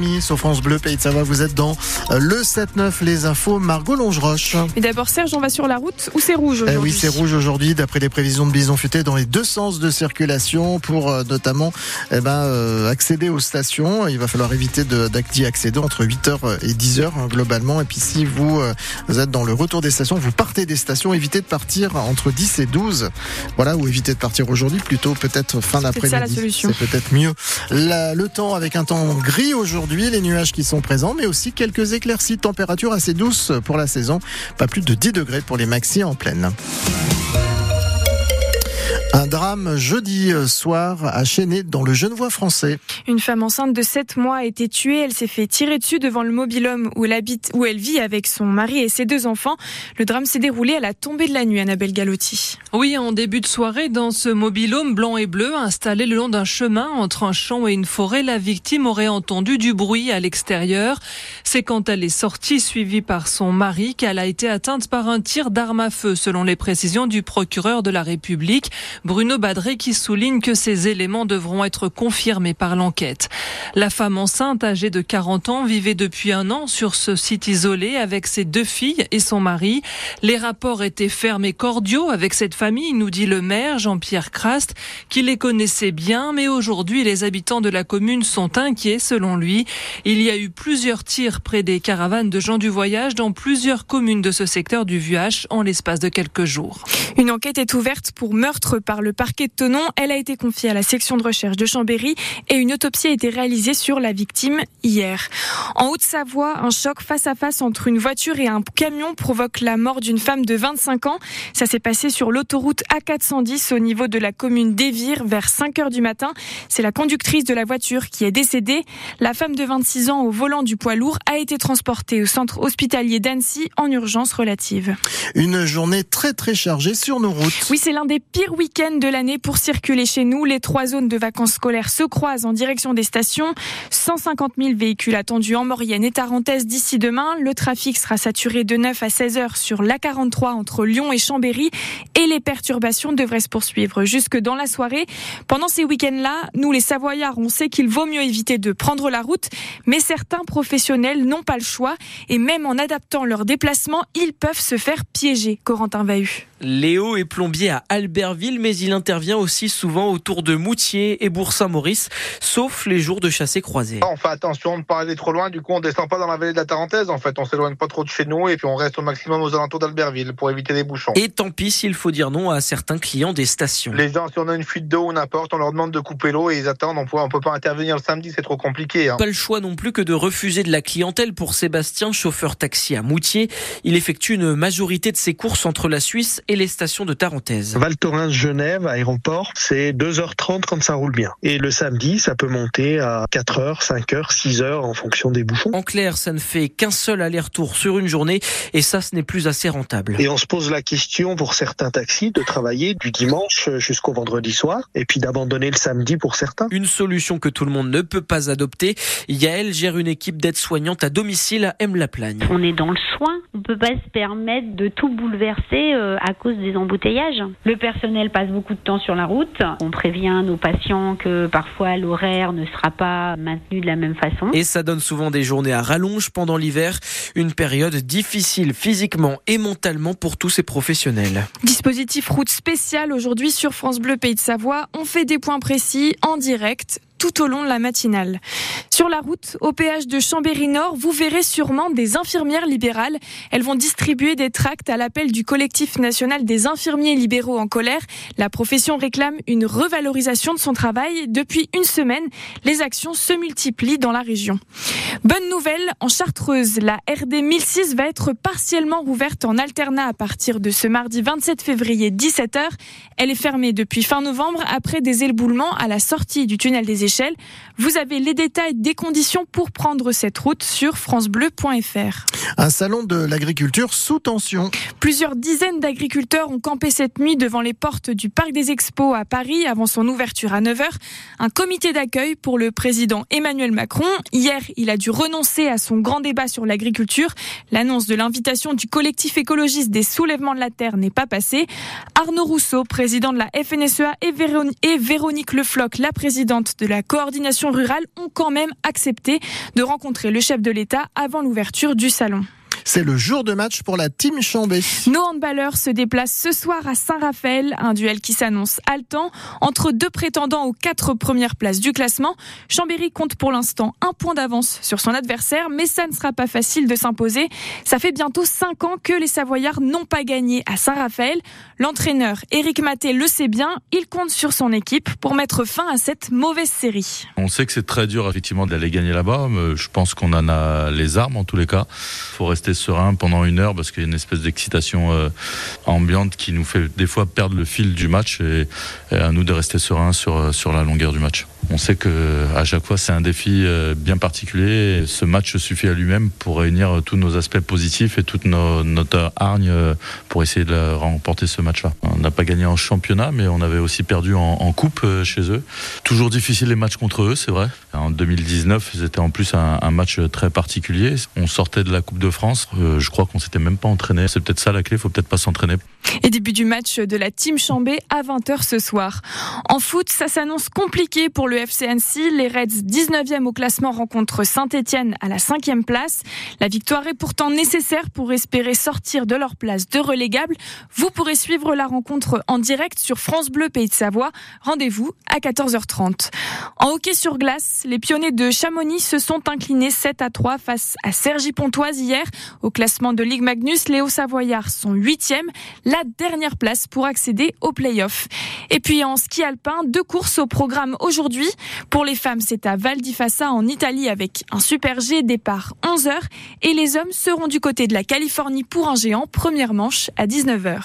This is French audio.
8h30 sur France Bleu, Pays de Savoie. Vous êtes dans euh, le 7-9, les infos. Margot Longeroche. Mais d'abord, Serge, on va sur la route où c'est rouge Eh aujourd'hui oui, c'est rouge aujourd'hui, d'après les prévisions de Bison Futé, dans les deux sens de circulation pour euh, notamment eh ben, euh, accéder aux stations. Il va falloir éviter d'y accéder entre 8h et 10h hein, globalement. Et puis si vous, euh, vous êtes dans le retour des stations, vous partez des stations, évitez de partir entre 10 et 12. Voilà, ou évitez de partir aujourd'hui, plutôt peut-être fin d'après-midi. C'est peut-être mieux. La- le temps avec un temps gris aujourd'hui, les nuages qui sont présents, mais aussi quelques éclaircies, température assez douce pour la saison, pas plus de 10 degrés pour les maxi en pleine. Un drame jeudi soir à Chénet dans le Genevois français. Une femme enceinte de 7 mois a été tuée. Elle s'est fait tirer dessus devant le mobilhome où elle habite, où elle vit avec son mari et ses deux enfants. Le drame s'est déroulé à la tombée de la nuit, Annabelle Galotti. Oui, en début de soirée, dans ce mobilhome blanc et bleu installé le long d'un chemin entre un champ et une forêt, la victime aurait entendu du bruit à l'extérieur. C'est quand elle est sortie, suivie par son mari, qu'elle a été atteinte par un tir d'arme à feu, selon les précisions du procureur de la République, Bruno Badré, qui souligne que ces éléments devront être confirmés par l'enquête. La femme enceinte, âgée de 40 ans, vivait depuis un an sur ce site isolé avec ses deux filles et son mari. Les rapports étaient fermes et cordiaux avec cette famille, nous dit le maire Jean-Pierre Crast, qui les connaissait bien, mais aujourd'hui les habitants de la commune sont inquiets selon lui. Il y a eu plusieurs tirs près des caravanes de gens du voyage dans plusieurs communes de ce secteur du Vuache en l'espace de quelques jours. Une enquête est ouverte pour meurtre par le parquet de Tonon. Elle a été confiée à la section de recherche de Chambéry et une autopsie a été réalisée sur la victime hier. En Haute-Savoie, un choc face à face entre une voiture et un camion provoque la mort d'une femme de 25 ans. Ça s'est passé sur l'autoroute A410 au niveau de la commune d'Evire vers 5 heures du matin. C'est la conductrice de la voiture qui est décédée. La femme de 26 ans au volant du poids lourd a été transportée au centre hospitalier d'Annecy en urgence relative. Une journée très très chargée sur nos routes. Oui, c'est l'un des pires week-ends de l'année pour circuler chez nous. Les trois zones de vacances scolaires se croisent en direction des stations. 150 000 véhicules attendus en Maurienne et Tarentaise d'ici demain. Le trafic sera saturé de 9 à 16 heures sur l'A43 entre Lyon et Chambéry. Et les perturbations devraient se poursuivre jusque dans la soirée. Pendant ces week-ends-là, nous les Savoyards, on sait qu'il vaut mieux éviter de prendre la route. Mais certains professionnels n'ont pas le choix. Et même en adaptant leurs déplacements, ils peuvent se faire piéger. Corentin Vahu. Léo est plombier à Albertville, mais il intervient aussi souvent autour de Moutier et Bourg-Saint-Maurice, sauf les jours de chassé croisé. On fait attention de ne pas aller trop loin, du coup on descend pas dans la vallée de la Tarentaise, en fait on s'éloigne pas trop de chez nous et puis on reste au maximum aux alentours d'Albertville pour éviter les bouchons. Et tant pis s'il faut dire non à certains clients des stations. Les gens, si on a une fuite d'eau ou n'importe, on leur demande de couper l'eau et ils attendent, on peut, on peut pas intervenir le samedi, c'est trop compliqué. Hein. Pas le choix non plus que de refuser de la clientèle pour Sébastien, chauffeur taxi à Moutier. Il effectue une majorité de ses courses entre la Suisse et les stations de Tarentaise. Val Thorens, Genève, aéroport, c'est 2h30 quand ça roule bien. Et le samedi, ça peut monter à 4h, 5h, 6h en fonction des bouchons. En clair, ça ne fait qu'un seul aller-retour sur une journée et ça, ce n'est plus assez rentable. Et on se pose la question pour certains taxis de travailler du dimanche jusqu'au vendredi soir et puis d'abandonner le samedi pour certains. Une solution que tout le monde ne peut pas adopter. Yael gère une équipe d'aide-soignantes à domicile à M-la-Plagne. On est dans le soin. On peut pas se permettre de tout bouleverser euh, à cause des embouteillages. Le personnel passe beaucoup de temps sur la route. On prévient nos patients que parfois l'horaire ne sera pas maintenu de la même façon. Et ça donne souvent des journées à rallonge pendant l'hiver, une période difficile physiquement et mentalement pour tous ces professionnels. Dispositif route spécial aujourd'hui sur France Bleu Pays de Savoie. On fait des points précis en direct tout au long de la matinale. Sur la route, au péage de Chambéry-Nord, vous verrez sûrement des infirmières libérales. Elles vont distribuer des tracts à l'appel du collectif national des infirmiers libéraux en colère. La profession réclame une revalorisation de son travail. Depuis une semaine, les actions se multiplient dans la région. Bonne nouvelle, en Chartreuse, la RD 1006 va être partiellement rouverte en alternat à partir de ce mardi 27 février 17h. Elle est fermée depuis fin novembre après des éboulements à la sortie du tunnel des échelles échelle vous avez les détails des conditions pour prendre cette route sur francebleu.fr. Un salon de l'agriculture sous tension. Plusieurs dizaines d'agriculteurs ont campé cette nuit devant les portes du Parc des Expos à Paris avant son ouverture à 9h. Un comité d'accueil pour le président Emmanuel Macron. Hier, il a dû renoncer à son grand débat sur l'agriculture. L'annonce de l'invitation du collectif écologiste des soulèvements de la terre n'est pas passée. Arnaud Rousseau, président de la FNSEA et Véronique Le Floch, la présidente de la coordination rurales ont quand même accepté de rencontrer le chef de l'État avant l'ouverture du salon. C'est le jour de match pour la team Chambé. Nos handballeurs se déplacent ce soir à Saint-Raphaël, un duel qui s'annonce haletant entre deux prétendants aux quatre premières places du classement. Chambéry compte pour l'instant un point d'avance sur son adversaire, mais ça ne sera pas facile de s'imposer. Ça fait bientôt cinq ans que les Savoyards n'ont pas gagné à Saint-Raphaël. L'entraîneur Éric Maté le sait bien, il compte sur son équipe pour mettre fin à cette mauvaise série. On sait que c'est très dur effectivement d'aller gagner là-bas, mais je pense qu'on en a les armes en tous les cas. Faut rester serein pendant une heure parce qu'il y a une espèce d'excitation euh, ambiante qui nous fait des fois perdre le fil du match et, à nous de rester serein euh, sur la longueur du match. On sait que à chaque fois c'est un défi euh, bien particulier. ce match suffit à lui-même pour réunir tous nos aspects positifs et toute notre hargne pour essayer de remporter ce match-là. On n'a pas gagné en championnat, mais on avait aussi perdu en, coupe chez eux. Toujours difficile les matchs contre eux, c'est vrai. En 2019, c'était en plus un, match très particulier. On sortait de la Coupe de France euh, je crois qu'on s'était même pas entraîné. C'est peut-être ça la clé, il faut peut-être pas s'entraîner. Et début du match de la Team Chambé à 20h ce soir. En foot, ça s'annonce compliqué pour le FC Annecy. Les Reds 19e au classement rencontrent Saint-Etienne à la 5e place. La victoire est pourtant nécessaire pour espérer sortir de leur place de relégable. Vous pourrez suivre la rencontre en direct sur France Bleu Pays de Savoie. Rendez-vous à 14h30. En hockey sur glace, les pionniers de Chamonix se sont inclinés 7 à 3 face à Sergi Pontoise hier. Au classement de Ligue Magnus, Léo Savoyard sont 8e la dernière place pour accéder aux playoffs. Et puis en ski alpin, deux courses au programme aujourd'hui. Pour les femmes, c'est à Val di Fassa en Italie avec un super G départ 11h et les hommes seront du côté de la Californie pour un géant première manche à 19h.